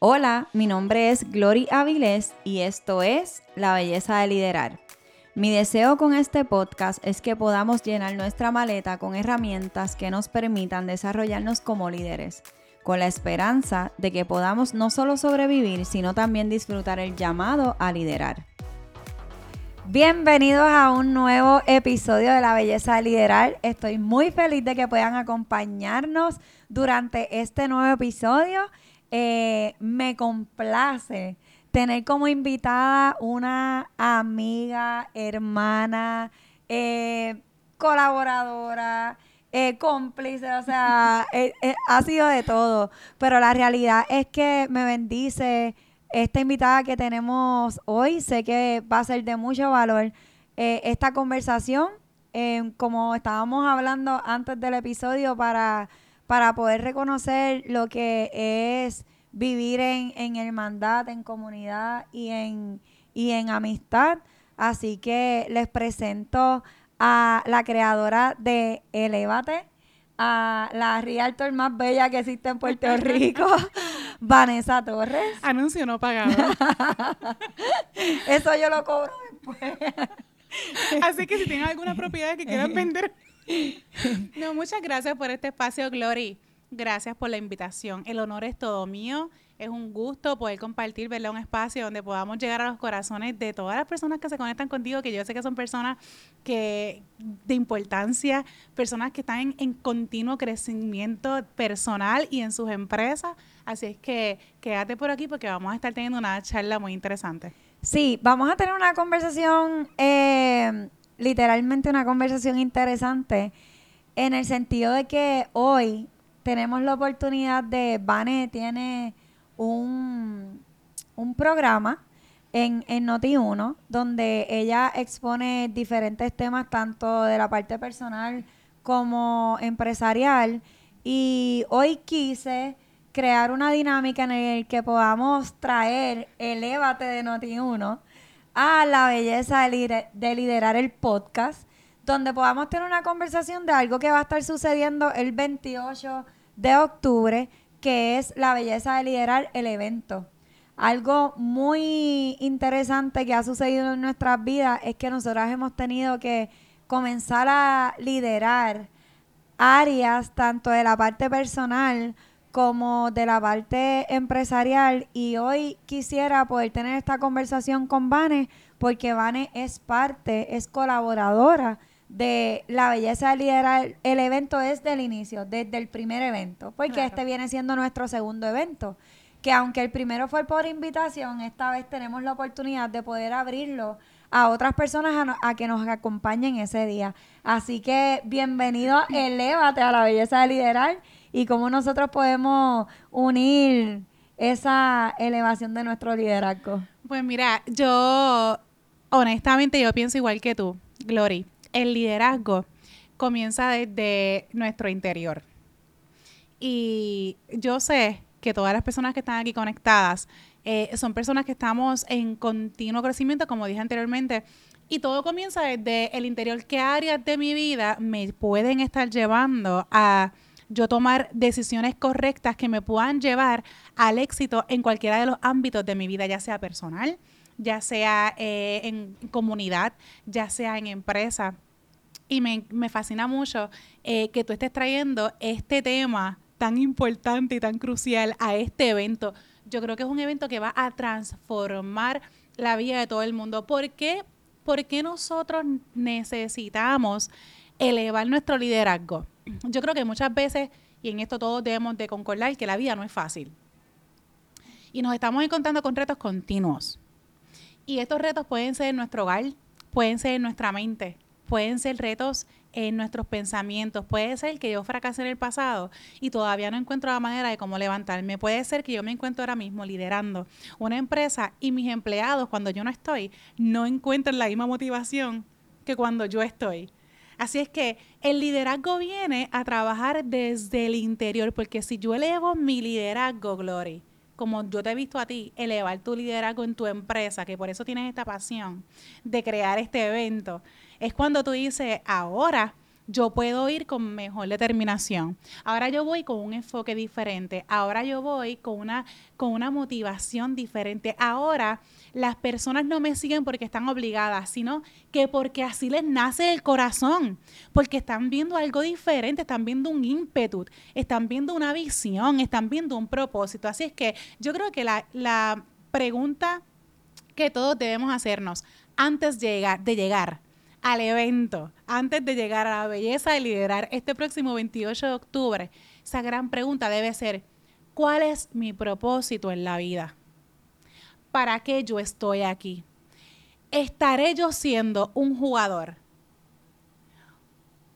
Hola, mi nombre es Glory Avilés y esto es La Belleza de Liderar. Mi deseo con este podcast es que podamos llenar nuestra maleta con herramientas que nos permitan desarrollarnos como líderes, con la esperanza de que podamos no solo sobrevivir, sino también disfrutar el llamado a liderar. Bienvenidos a un nuevo episodio de La Belleza de Liderar. Estoy muy feliz de que puedan acompañarnos durante este nuevo episodio eh, me complace tener como invitada una amiga, hermana, eh, colaboradora, eh, cómplice, o sea, ha sido de todo. Pero la realidad es que me bendice esta invitada que tenemos hoy. Sé que va a ser de mucho valor esta conversación. como estábamos hablando antes del episodio, para para poder reconocer lo que es vivir en, en hermandad, en comunidad y en, y en amistad. Así que les presento a la creadora de Elevate, a la realtor más bella que existe en Puerto Rico, Vanessa Torres. Anuncio no pagado. Eso yo lo cobro después. Así que si tienen alguna propiedad que quieran vender. No, muchas gracias por este espacio, Glory. Gracias por la invitación. El honor es todo mío. Es un gusto poder compartir, verle un espacio donde podamos llegar a los corazones de todas las personas que se conectan contigo, que yo sé que son personas que de importancia, personas que están en, en continuo crecimiento personal y en sus empresas. Así es que quédate por aquí porque vamos a estar teniendo una charla muy interesante. Sí, vamos a tener una conversación, eh, literalmente una conversación interesante, en el sentido de que hoy tenemos la oportunidad de, Vane tiene un, un programa en, en Noti1, donde ella expone diferentes temas, tanto de la parte personal como empresarial. Y hoy quise crear una dinámica en el que podamos traer el Évate de Noti1 a la belleza de, liderar el podcast, donde podamos tener una conversación de algo que va a estar sucediendo el 28 de octubre, que es la belleza de liderar el evento. Algo muy interesante que ha sucedido en nuestras vidas es que nosotras hemos tenido que comenzar a liderar áreas tanto de la parte personal como de la parte empresarial y hoy quisiera poder tener esta conversación con Vane porque Vane es parte, es colaboradora de la belleza de liderar el evento desde el inicio, desde el primer evento, porque este viene siendo nuestro segundo evento, que aunque el primero fue por invitación, esta vez tenemos la oportunidad de poder abrirlo a otras personas a, que nos acompañen ese día. Así que bienvenido, elévate a la belleza de liderar y cómo nosotros podemos unir esa elevación de nuestro liderazgo. Pues mira, yo honestamente yo pienso igual que tú, Glory. El liderazgo comienza desde nuestro interior. Y yo sé que todas las personas que están aquí conectadas eh, son personas que estamos en continuo crecimiento, como dije anteriormente, y todo comienza desde el interior. ¿Qué áreas de mi vida me pueden estar llevando a yo tomar decisiones correctas que me puedan llevar al éxito en cualquiera de los ámbitos de mi vida, ya sea personal, ya sea eh, en comunidad, ya sea en empresa. Y me, fascina mucho eh, que tú estés trayendo este tema tan importante y tan crucial a este evento. Yo creo que es un evento que va a transformar la vida de todo el mundo. ¿Por qué, ¿Por qué nosotros necesitamos elevar nuestro liderazgo? yo creo que muchas veces, y en esto todos debemos de concordar, que la vida no es fácil. Y nos estamos encontrando con retos continuos. Y estos retos pueden ser en nuestro hogar, pueden ser en nuestra mente, pueden ser retos en nuestros pensamientos. Puede ser que yo fracase en el pasado y todavía no encuentro la manera de cómo levantarme. Puede ser que yo me encuentro ahora mismo liderando una empresa y mis empleados, cuando yo no estoy, no encuentran la misma motivación que cuando yo estoy. Así es que el liderazgo viene a trabajar desde el interior, porque si yo elevo mi liderazgo, Glory, como yo te he visto a ti, elevar tu liderazgo en tu empresa, que por eso tienes esta pasión de crear este evento, es cuando tú dices, ahora yo puedo ir con mejor determinación. Ahora yo voy con un enfoque diferente. Ahora yo voy con una, con una motivación diferente. Ahora las personas no me siguen porque están obligadas, sino que porque así les nace el corazón, porque están viendo algo diferente, están viendo un ímpetu, están viendo una visión, están viendo un propósito. Así es que yo creo que la, la pregunta que todos debemos hacernos antes de llegar, de llegar al evento, antes de llegar a la belleza de liderar este próximo 28 de octubre, esa gran pregunta debe ser, ¿cuál es mi propósito en la vida? ¿Para qué yo estoy aquí? ¿Estaré yo siendo un jugador,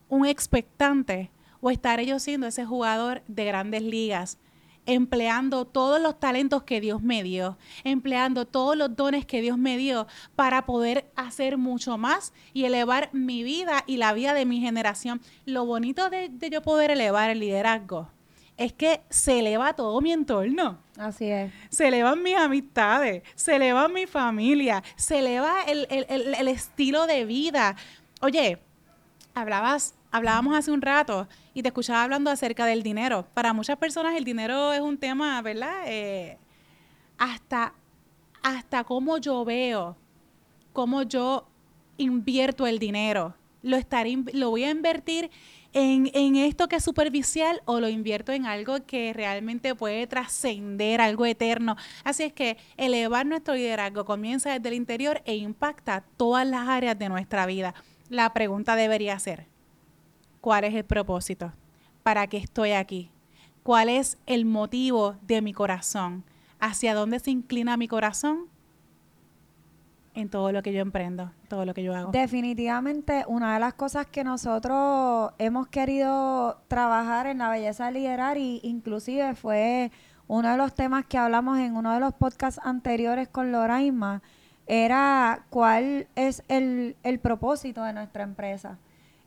un expectante, o estaré yo siendo ese jugador de grandes ligas empleando todos los talentos que Dios me dio, empleando todos los dones que Dios me dio para poder hacer mucho más y elevar mi vida y la vida de mi generación. Lo bonito de, yo poder elevar el liderazgo es que se eleva todo mi entorno. Así es. Se elevan mis amistades, se eleva mi familia, se eleva el, el estilo de vida. Oye, hablabas hablábamos hace un rato y te escuchaba hablando acerca del dinero. Para muchas personas el dinero es un tema, ¿verdad? Eh, hasta, hasta cómo yo veo, cómo yo invierto el dinero. Lo, estaré, lo voy a invertir en, en, esto que es superficial o lo invierto en algo que realmente puede trascender, algo eterno. Así es que elevar nuestro liderazgo comienza desde el interior e impacta todas las áreas de nuestra vida. La pregunta debería ser, cuál es el propósito, para qué estoy aquí, cuál es el motivo de mi corazón, hacia dónde se inclina mi corazón en todo lo que yo emprendo, todo lo que yo hago. Definitivamente, una de las cosas que nosotros hemos querido trabajar en la belleza de liderar y inclusive fue uno de los temas que hablamos en uno de los podcasts anteriores con Loraima, era cuál es el, el propósito de nuestra empresa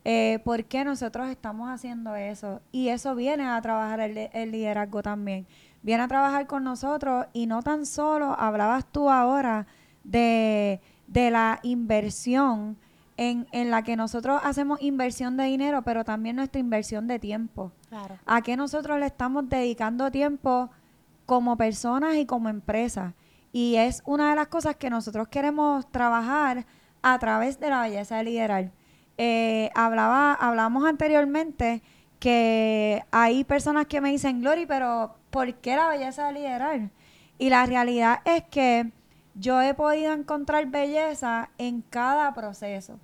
eh, por qué nosotros estamos haciendo eso. Y eso viene a trabajar el, liderazgo también. Viene a trabajar con nosotros y no tan solo, hablabas tú ahora de, la inversión en, en, la que nosotros hacemos inversión de dinero, pero también nuestra inversión de tiempo. A qué nosotros le estamos dedicando tiempo como personas y como empresas. Y es una de las cosas que nosotros queremos trabajar a través de la belleza de liderar eh, hablaba, hablamos anteriormente que hay personas que me dicen, Glory, pero ¿por qué la belleza de liderar? Y la realidad es que yo he podido encontrar belleza en cada proceso,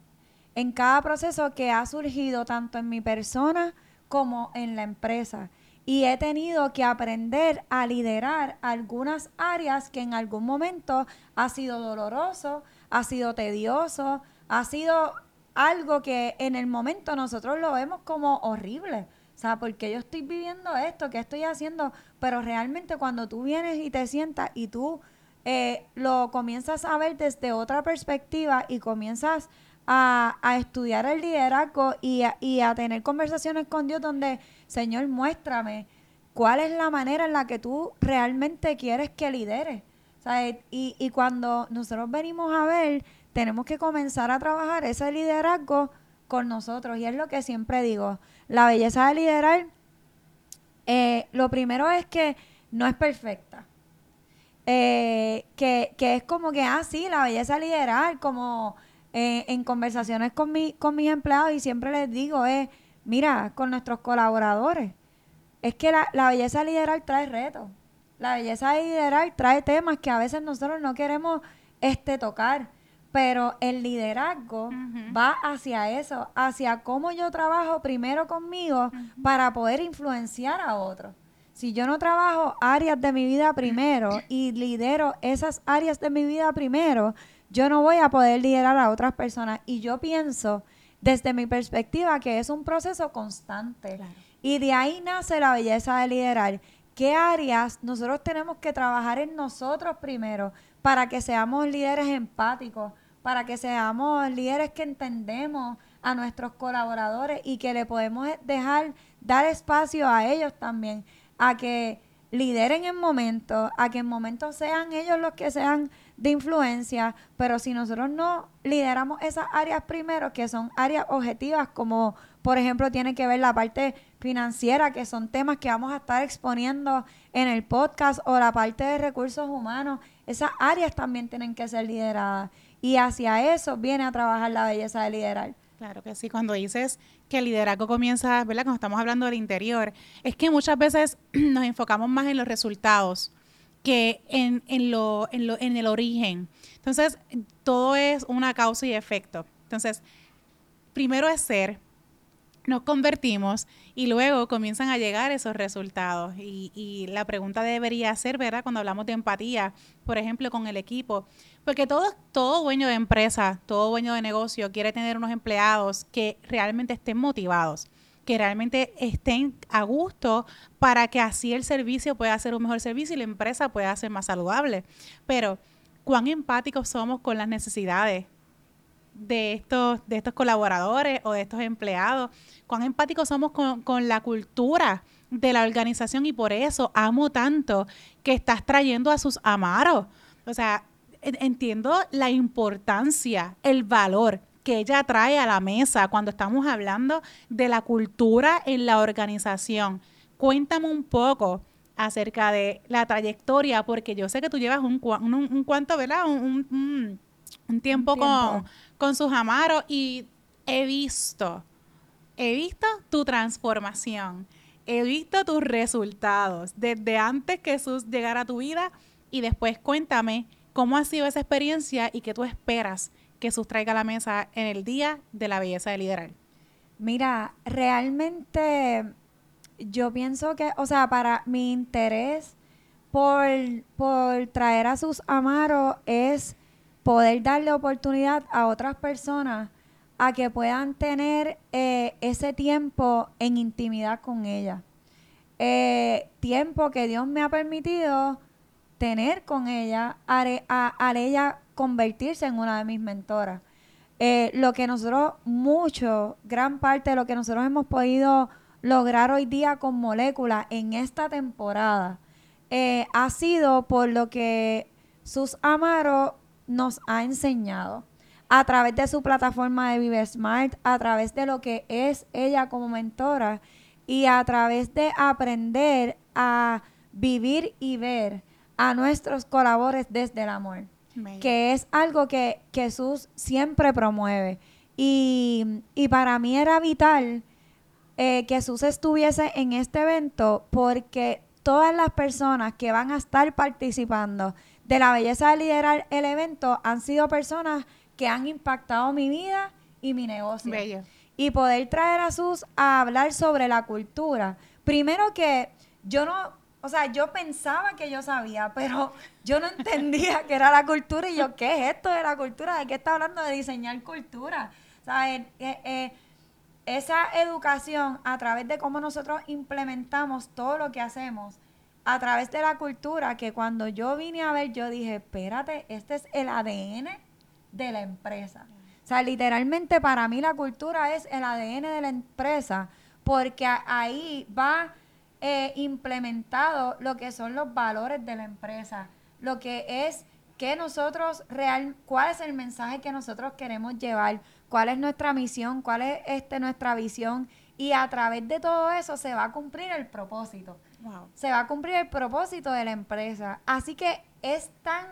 en cada proceso que ha surgido tanto en mi persona como en la empresa. Y he tenido que aprender a liderar algunas áreas que en algún momento ha sido doloroso, ha sido tedioso, ha sido algo que en el momento nosotros lo vemos como horrible. O sea, porque yo estoy viviendo esto, ¿qué estoy haciendo? Pero realmente cuando tú vienes y te sientas y tú eh, lo comienzas a ver desde otra perspectiva y comienzas a, estudiar el liderazgo y a, y a tener conversaciones con Dios donde, Señor, muéstrame cuál es la manera en la que tú realmente quieres que lidere. O y, y cuando nosotros venimos a ver tenemos que comenzar a trabajar ese liderazgo con nosotros. Y es lo que siempre digo, la belleza de liderar, eh, lo primero es que no es perfecta. Eh, que, es como que, ah, sí, la belleza de liderar, como eh, en conversaciones con, mi, con mis empleados y siempre les digo, es, mira, con nuestros colaboradores, es que la, la belleza de liderar trae retos. La belleza de liderar trae temas que a veces nosotros no queremos este, tocar pero el liderazgo va hacia eso, hacia cómo yo trabajo primero conmigo para poder influenciar a otros. Si yo no trabajo áreas de mi vida primero y lidero esas áreas de mi vida primero, yo no voy a poder liderar a otras personas. Y yo pienso, desde mi perspectiva, que es un proceso constante. Y de ahí nace la belleza de liderar. ¿Qué áreas nosotros tenemos que trabajar en nosotros primero para que seamos líderes empáticos? Para que seamos líderes que entendemos a nuestros colaboradores y que le podemos dejar dar espacio a ellos también, a que lideren en momentos, a que en momentos sean ellos los que sean de influencia, pero si nosotros no lideramos esas áreas primero, que son áreas objetivas como por ejemplo, tiene que ver la parte financiera, que son temas que vamos a estar exponiendo en el podcast, o la parte de recursos humanos. Esas áreas también tienen que ser lideradas. Y hacia eso viene a trabajar la belleza de liderar. Claro que sí, cuando dices que el liderazgo comienza, ¿verdad? Cuando estamos hablando del interior, es que muchas veces nos enfocamos más en los resultados que en, en, lo, en, lo, en el origen. Entonces, todo es una causa y efecto. Entonces, primero es ser, nos convertimos y luego comienzan a llegar esos resultados. Y, y, la pregunta debería ser, ¿verdad? Cuando hablamos de empatía, por ejemplo, con el equipo, porque todo, todo dueño de empresa, todo dueño de negocio quiere tener unos empleados que realmente estén motivados, que realmente estén a gusto para que así el servicio pueda ser un mejor servicio y la empresa pueda ser más saludable. Pero, ¿cuán empáticos somos con las necesidades de estos, de estos colaboradores o de estos empleados? ¿Cuán empáticos somos con, con la cultura? de la organización y por eso amo tanto que estás trayendo a sus amaros. O sea, entiendo la importancia, el valor que ella trae a la mesa cuando estamos hablando de la cultura en la organización. Cuéntame un poco acerca de la trayectoria, porque yo sé que tú llevas un, un, cuanto, ¿verdad? Un, tiempo, Con, con sus amaros y he visto, he visto tu transformación, he visto tus resultados desde antes que Jesús llegara a tu vida y después cuéntame ¿Cómo ha sido esa experiencia y qué tú esperas que sustraiga a la mesa en el día de la belleza de liderar? Mira, realmente yo pienso que, o sea, para mi interés por, por traer a sus amaros es poder darle oportunidad a otras personas a que puedan tener eh, ese tiempo en intimidad con ella. Eh, tiempo que Dios me ha permitido tener con ella, haré, a, ella convertirse en una de mis mentoras. Eh, lo que nosotros, mucho, gran parte de lo que nosotros hemos podido lograr hoy día con moléculas en esta temporada, ha sido por lo que Sus Amaro nos ha enseñado a través de su plataforma de Vive Smart, a través de lo que es ella como mentora y a través de aprender a vivir y ver a nuestros colaboradores desde el amor, que es algo que, Jesús siempre promueve. Y, para mí era vital eh, que Jesús estuviese en este evento porque todas las personas que van a estar participando de la belleza de liderar el evento han sido personas que han impactado mi vida y mi negocio. Y poder traer a Jesús a hablar sobre la cultura. Primero que yo no, o sea, yo pensaba que yo sabía, pero yo no entendía qué era la cultura y yo, ¿qué es esto de la cultura? ¿De qué está hablando de diseñar cultura? O sea, eh, eh, esa educación a través de cómo nosotros implementamos todo lo que hacemos, a través de la cultura, que cuando yo vine a ver, yo dije, espérate, este es el ADN de la empresa. O sea, literalmente para mí la cultura es el ADN de la empresa, porque ahí va eh, implementado lo que son los valores de la empresa, lo que es que nosotros real, cuál es el mensaje que nosotros queremos llevar, cuál es nuestra misión, cuál es este nuestra visión y a través de todo eso se va a cumplir el propósito. Se va a cumplir el propósito de la empresa. Así que es tan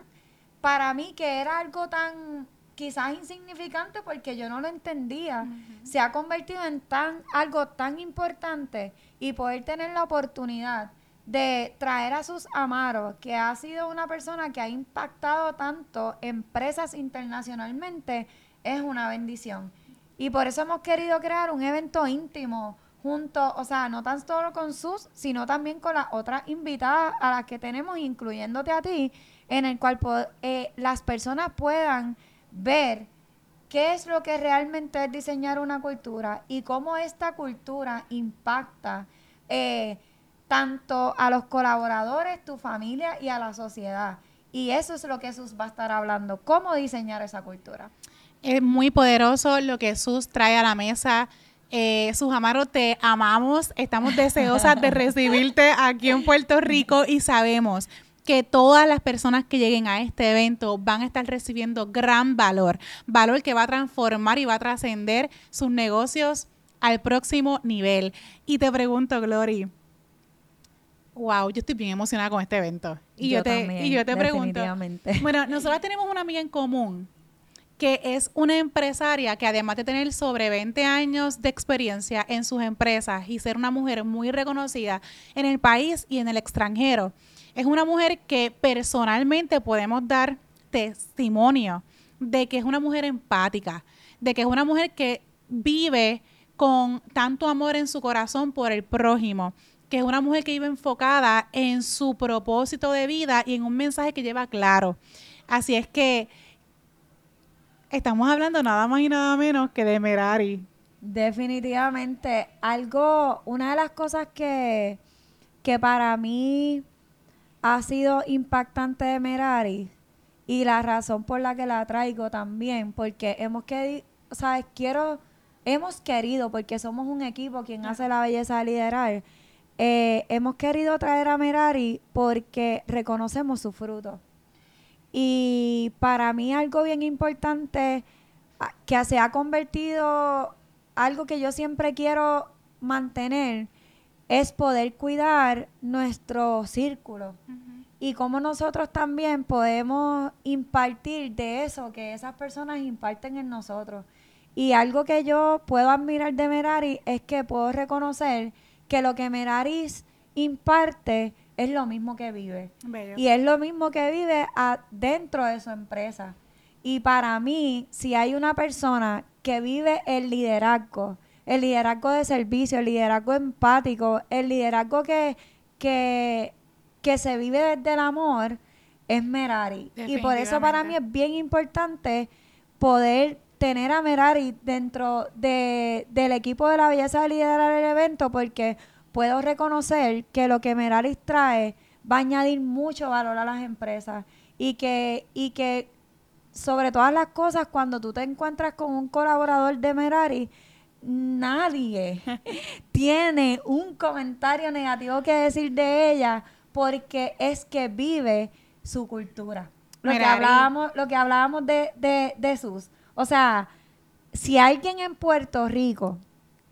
para mí que era algo tan quizás insignificante porque yo no lo entendía, se ha convertido en tan algo tan importante y poder tener la oportunidad de traer a sus amaros, que ha sido una persona que ha impactado tanto empresas internacionalmente, es una bendición. Y por eso hemos querido crear un evento íntimo junto, o sea, no tan solo con sus, sino también con las otras invitadas a las que tenemos, incluyéndote a ti, en el cual eh, las personas puedan ver qué es lo que realmente es diseñar una cultura y cómo esta cultura impacta eh, tanto a los colaboradores, tu familia y a la sociedad. Y eso es lo que Jesús va a estar hablando, cómo diseñar esa cultura. Es muy poderoso lo que Jesús trae a la mesa. Eh, sus amaros, te amamos, estamos deseosas de recibirte aquí en Puerto Rico y sabemos que todas las personas que lleguen a este evento van a estar recibiendo gran valor, valor que va a transformar y va a trascender sus negocios al próximo nivel. Y te pregunto, Glory, wow, yo estoy bien emocionada con este evento. Y yo, te, y yo te pregunto, bueno, nosotros tenemos una amiga en común que es una empresaria que además de tener sobre 20 años de experiencia en sus empresas y ser una mujer muy reconocida en el país y en el extranjero, es una mujer que personalmente podemos dar testimonio de que es una mujer empática, de que es una mujer que vive con tanto amor en su corazón por el prójimo, que es una mujer que vive enfocada en su propósito de vida y en un mensaje que lleva claro. Así es que estamos hablando nada más y nada menos que de Merari. Definitivamente, algo, una de las cosas que, que para mí ha sido impactante de Merari y la razón por la que la traigo también, porque hemos querido, sabes, quiero, hemos querido, porque somos un equipo quien hace la belleza de liderar, eh, hemos querido traer a Merari porque reconocemos su fruto. Y para mí algo bien importante ah, que se ha convertido algo que yo siempre quiero mantener es poder cuidar nuestro círculo y cómo nosotros también podemos impartir de eso que esas personas imparten en nosotros. Y algo que yo puedo admirar de Merari es que puedo reconocer que lo que Merari imparte es lo mismo que vive. Y es lo mismo que vive dentro de su empresa. Y para mí, si hay una persona que vive el liderazgo, el liderazgo de servicio, el liderazgo empático, el liderazgo que, que, que se vive desde el amor, es Merari. Y por eso para mí es bien importante poder tener a Merari dentro de, del equipo de la belleza de liderar el evento, porque puedo reconocer que lo que Meraris trae va a añadir mucho valor a las empresas y que, y que sobre todas las cosas, cuando tú te encuentras con un colaborador de Merari, nadie tiene un comentario negativo que decir de ella porque es que vive su cultura. Lo que hablábamos, lo que hablábamos de, de, de sus. O sea, si alguien en Puerto Rico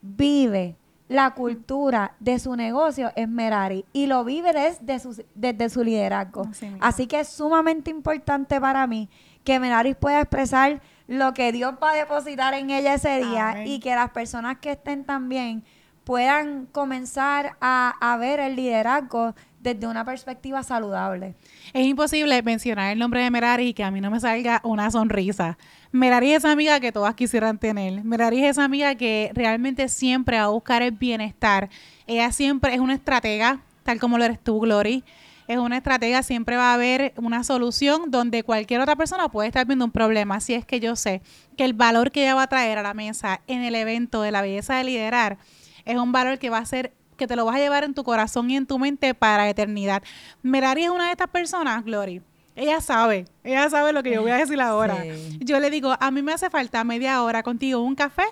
vive la cultura de su negocio es Merari y lo vive desde su, desde su liderazgo. Así, que es sumamente importante para mí que Merari pueda expresar lo que Dios va a depositar en ella ese día y que las personas que estén también puedan comenzar a, a ver el liderazgo desde una perspectiva saludable. Es imposible mencionar el nombre de Merari y que a mí no me salga una sonrisa. Merari es esa amiga que todas quisieran tener. Merari es esa amiga que realmente siempre va a buscar el bienestar. Ella siempre es una estratega, tal como lo eres tú, Glory. Es una estratega, siempre va a haber una solución donde cualquier otra persona puede estar viendo un problema. Así es que yo sé que el valor que ella va a traer a la mesa en el evento de la belleza de liderar es un valor que va a ser que te lo vas a llevar en tu corazón y en tu mente para eternidad. Merari es una de estas personas, Glory. Ella sabe, ella sabe lo que yo voy a decir ahora. Yo le digo, a mí me hace falta media hora contigo, un café,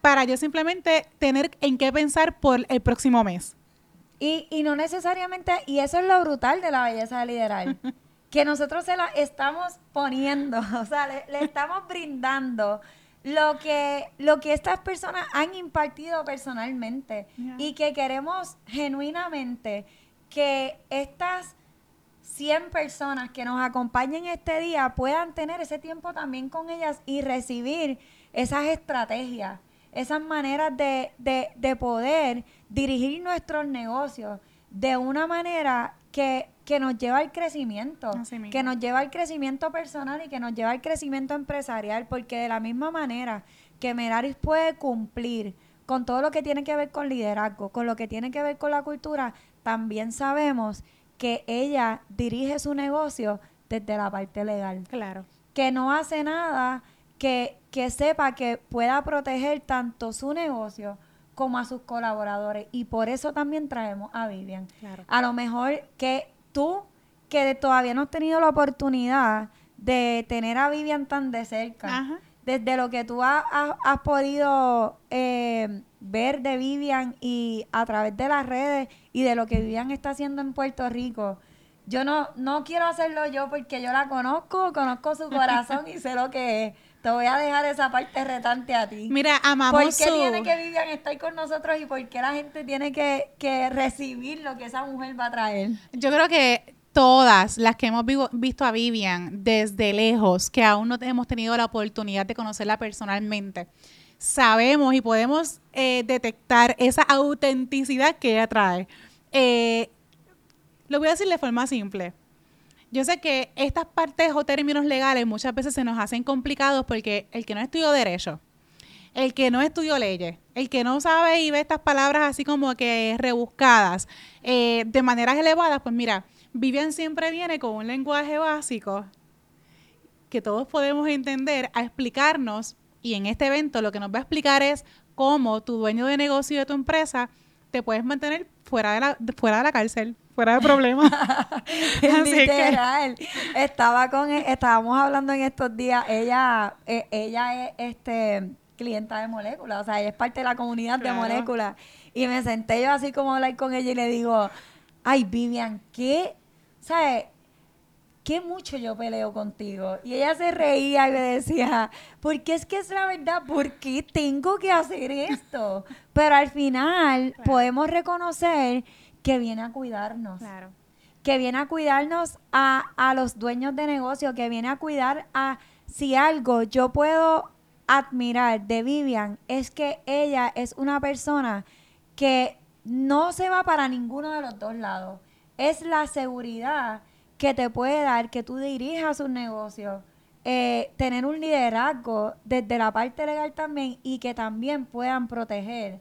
para yo simplemente tener en qué pensar por el próximo mes. Y, y no necesariamente, y eso es lo brutal de la belleza de liderar, que nosotros se la estamos poniendo, o sea, le estamos brindando lo que, lo que estas personas han impartido personalmente y que queremos genuinamente que estas 100 personas que nos acompañen este día puedan tener ese tiempo también con ellas y recibir esas estrategias, esas maneras de, de, de poder dirigir nuestros negocios de una manera que que nos lleva al crecimiento, que nos lleva al crecimiento personal y que nos lleva al crecimiento empresarial, porque de la misma manera que Meraris puede cumplir con todo lo que tiene que ver con liderazgo, con lo que tiene que ver con la cultura, también sabemos que ella dirige su negocio desde la parte legal. Claro. Que no hace nada que, que sepa que pueda proteger tanto su negocio como a sus colaboradores. Y por eso también traemos a Vivian. Claro. A lo mejor que tú que todavía no has tenido la oportunidad de tener a Vivian tan de cerca, desde lo que tú has, podido eh, ver de Vivian y a través de las redes y de lo que Vivian está haciendo en Puerto Rico, yo no, no quiero hacerlo yo porque yo la conozco, conozco su corazón y sé lo que es. Te voy a dejar esa parte retante a ti. Mira, amamos ¿Por qué su- tiene que Vivian estar con nosotros y por qué la gente tiene que, que recibir lo que esa mujer va a traer? Yo creo que todas las que hemos visto a Vivian desde lejos, que aún no hemos tenido la oportunidad de conocerla personalmente, sabemos y podemos eh, detectar esa autenticidad que ella trae. Eh, lo voy a decir de forma simple. Yo sé que estas partes o términos legales muchas veces se nos hacen complicados porque el que no estudió derecho, el que no estudió leyes, el que no sabe y ve estas palabras así como que rebuscadas eh, de maneras elevadas, pues mira, Vivian siempre viene con un lenguaje básico que todos podemos entender a explicarnos y en este evento lo que nos va a explicar es cómo tu dueño de negocio de tu empresa te puedes mantener fuera de la, fuera de la cárcel, fuera de que- Literal. Estaba con, e- estábamos hablando en estos días, ella, eh, ella es este clienta de moléculas, o sea, ella es parte de la comunidad Claro. de moléculas. Y me senté yo así como a hablar con ella y le digo, ay Vivian, ¿qué? ¿Sabes? qué mucho yo peleo contigo. Y ella se reía y me decía, porque es que es la verdad, ¿por qué tengo que hacer esto? Pero al final Claro. podemos reconocer que viene a cuidarnos Claro. que viene a cuidarnos a, a los dueños de negocio, que viene a cuidar a si algo yo puedo admirar de Vivian es que ella es una persona que no se va para ninguno de los dos lados. Es la seguridad que te puede dar que tú dirijas un negocio, eh, tener un liderazgo desde la parte legal también y que también puedan proteger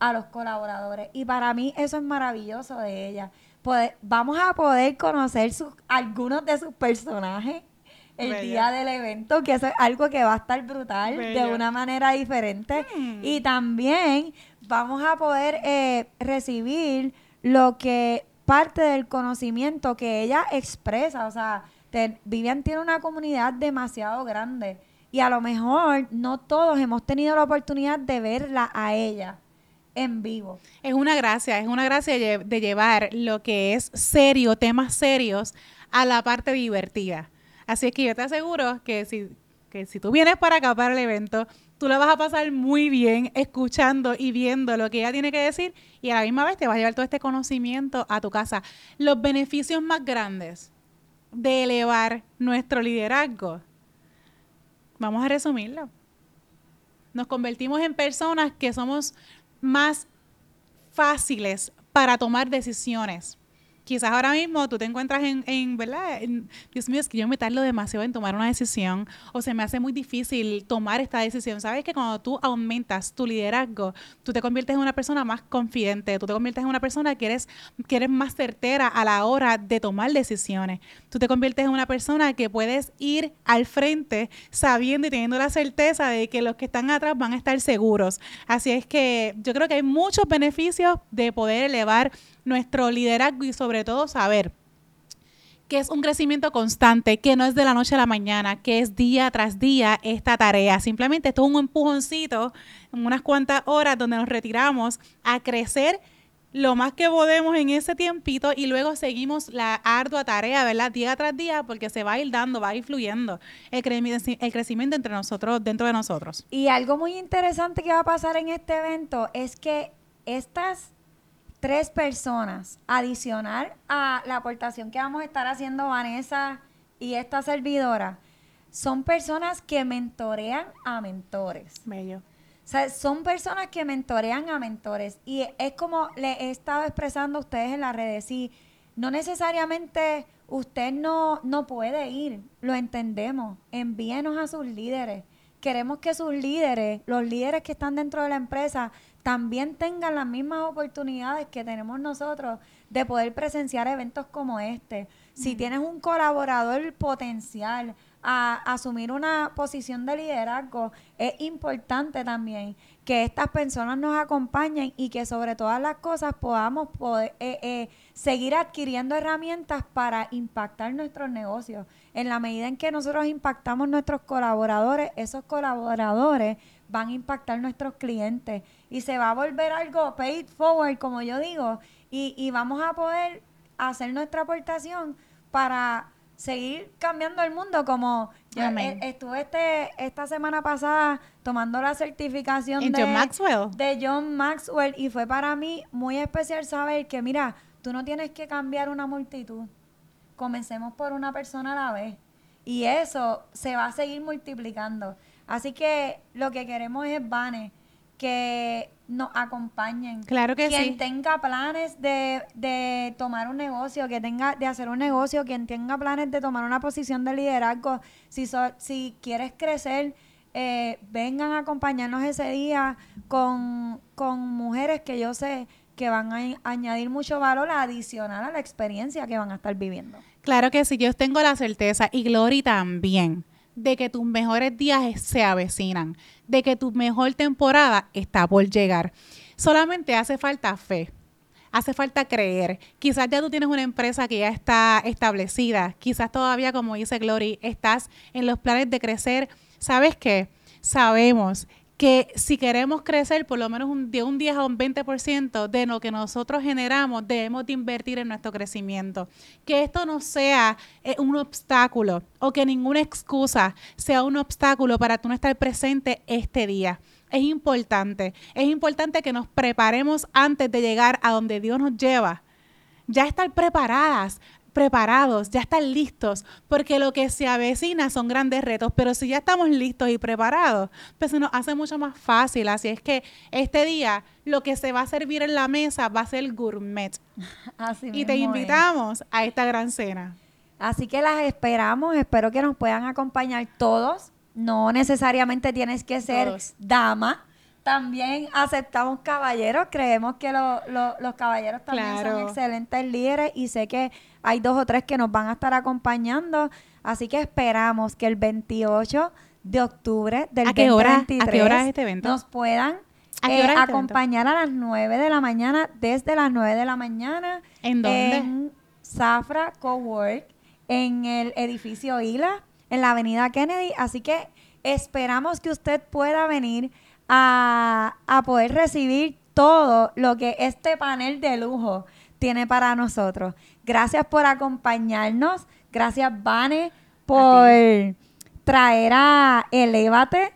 a los colaboradores. Y para mí eso es maravilloso de ella. Poder- vamos a poder conocer sus, algunos de sus personajes el Bella. día del evento, que eso es algo que va a estar brutal Bella. de una manera diferente. Hmm. Y también vamos a poder eh, recibir lo que parte del conocimiento que ella expresa. O sea, Vivian tiene una comunidad demasiado grande y a lo mejor no todos hemos tenido la oportunidad de verla a ella en vivo. Es una gracia, es una gracia de llevar lo que es serio, temas serios, a la parte divertida. Así es que yo te aseguro que si, que si tú vienes para acá, para el evento, tú la vas a pasar muy bien escuchando y viendo lo que ella tiene que decir y a la misma vez te vas a llevar todo este conocimiento a tu casa. Los beneficios más grandes de elevar nuestro liderazgo, vamos a resumirlo. Nos convertimos en personas que somos más fáciles para tomar decisiones. Quizás ahora mismo tú te encuentras en, en, ¿verdad? En, Dios mío, es que yo me tardo demasiado en tomar una decisión o se me hace muy difícil tomar esta decisión. Sabes que cuando tú aumentas tu liderazgo, tú te conviertes en una persona más confidente, tú te conviertes en una persona que eres, que eres más certera a la hora de tomar decisiones. Tú te conviertes en una persona que puedes ir al frente sabiendo y teniendo la certeza de que los que están atrás van a estar seguros. Así es que yo creo que hay muchos beneficios de poder elevar nuestro liderazgo y sobre todo saber que es un crecimiento constante, que no es de la noche a la mañana, que es día tras día esta tarea. Simplemente esto es un empujoncito en unas cuantas horas donde nos retiramos a crecer lo más que podemos en ese tiempito y luego seguimos la ardua tarea, ¿verdad? Día tras día, porque se va a ir dando, va a ir fluyendo el, el crecimiento entre nosotros, dentro de nosotros. Y algo muy interesante que va a pasar en este evento es que estas tres personas, adicional a la aportación que vamos a estar haciendo Vanessa y esta servidora, son personas que mentorean a mentores. Bello. O sea, son personas que mentorean a mentores. Y es como le he estado expresando a ustedes en las redes. Sí, no necesariamente usted no, no puede ir, lo entendemos. Envíenos a sus líderes. Queremos que sus líderes, los líderes que están dentro de la empresa, también tengan las mismas oportunidades que tenemos nosotros de poder presenciar eventos como este. Si tienes un colaborador potencial a asumir una posición de liderazgo, es importante también que estas personas nos acompañen y que sobre todas las cosas podamos poder, eh, eh, seguir adquiriendo herramientas para impactar nuestros negocios. En la medida en que nosotros impactamos nuestros colaboradores, esos colaboradores van a impactar nuestros clientes y se va a volver algo paid forward, como yo digo, y, y vamos a poder hacer nuestra aportación para seguir cambiando el mundo como Amén. eh, estuve este esta semana pasada tomando la certificación En de John Maxwell. de John Maxwell y fue para mí muy especial saber que mira, tú no tienes que cambiar una multitud. Comencemos por una persona a la vez y eso se va a seguir multiplicando. Así que lo que queremos es Vane que nos acompañen. Claro que quien sí. tenga planes de, de tomar un negocio, que tenga de hacer un negocio, quien tenga planes de tomar una posición de liderazgo, si, so- si quieres crecer, eh, vengan a acompañarnos ese día con, con mujeres que yo sé que van a a añadir mucho valor adicional a la experiencia que van a estar viviendo. Claro que sí, yo tengo la certeza, y Glory también, de que tus mejores días se avecinan, de que tu mejor temporada está por llegar. Solamente hace falta fe, hace falta creer. Quizás ya tú tienes una empresa que ya está establecida, quizás todavía, como dice Glory, estás en los planes de crecer. ¿Sabes qué? Sabemos que si queremos crecer por lo menos un- de un 10 a un 20% de lo que nosotros generamos, debemos de invertir en nuestro crecimiento. Que esto no sea eh, un obstáculo o que ninguna excusa sea un obstáculo para tú no estar presente este día. Es importante, es importante que nos preparemos antes de llegar a donde Dios nos lleva. Ya estar preparadas, preparados, ya estar listos, porque lo que se avecina son grandes retos, pero si ya estamos listos y preparados, pues se nos hace mucho más fácil. Así es que este día lo que se va a servir en la mesa va a ser gourmet. Así Y te es. invitamos a esta gran cena. Así que las esperamos, espero que nos puedan acompañar todos. No necesariamente tienes que ser Todos. dama. También aceptamos caballeros, creemos que lo- lo- los caballeros también son excelentes líderes y sé que hay dos o tres que nos van a estar acompañando. Así que esperamos que el 28 de octubre del ¿A qué hora? ¿A qué 2023 hora es este evento? nos puedan ¿A qué eh, hora este evento? acompañar a las 9 de la mañana, desde las 9 de la mañana. ¿En dónde? En Zafra Cowork, en el edificio Isla, en la avenida Kennedy. Así que esperamos que usted pueda venir a, a poder recibir todo lo que este panel de lujo tiene para nosotros. Gracias por acompañarnos. Gracias, Vane, por traer a Elevate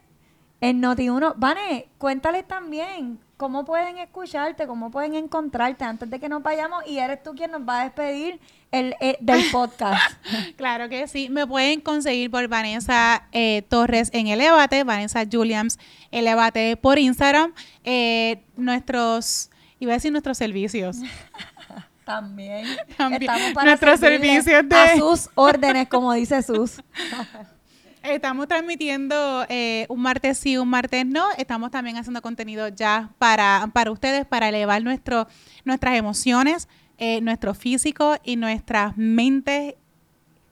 en Noti1. Vane, cuéntales también cómo pueden escucharte, cómo pueden encontrarte antes de que nos vayamos y eres tú quien nos va a despedir el, eh, del podcast. Claro que sí. Me pueden conseguir por Vanessa eh, Torres en Elevate, Vanessa Juliams Elevate por Instagram. Eh, nuestros, iba a decir nuestros servicios. También. También. Estamos para Nuestros servicios de- a sus órdenes, como dice Sus. Estamos transmitiendo eh, un martes sí, un martes no. Estamos también haciendo contenido ya para, para ustedes, para elevar nuestro, nuestras emociones, eh, nuestro físico y nuestras mentes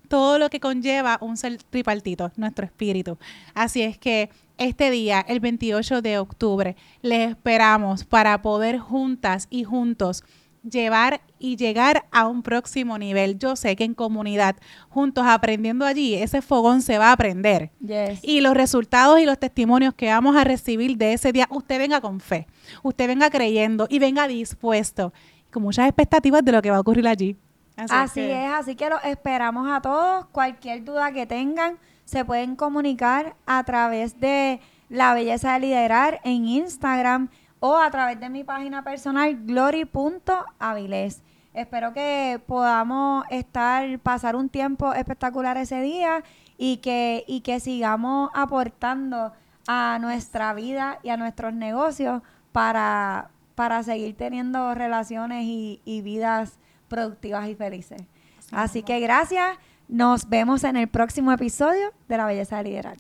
todo lo que conlleva un ser tripartito, nuestro espíritu. Así es que este día, el 28 de octubre, les esperamos para poder juntas y juntos llevar y llegar a un próximo nivel. Yo sé que en comunidad, juntos aprendiendo allí, ese fogón se va a aprender. Yes. Y los resultados y los testimonios que vamos a recibir de ese día, usted venga con fe, usted venga creyendo y venga dispuesto, con muchas expectativas de lo que va a ocurrir allí. Así que- es, así que los esperamos a todos. Cualquier duda que tengan, se pueden comunicar a través de La Belleza de Liderar en Instagram o a través de mi página personal, glory.avilés. Espero que podamos estar, pasar un tiempo espectacular ese día y que, y que sigamos aportando a nuestra vida y a nuestros negocios para, para seguir teniendo relaciones y, y vidas productivas y felices. Así que gracias. Nos vemos en el próximo episodio de La Belleza de Liderar.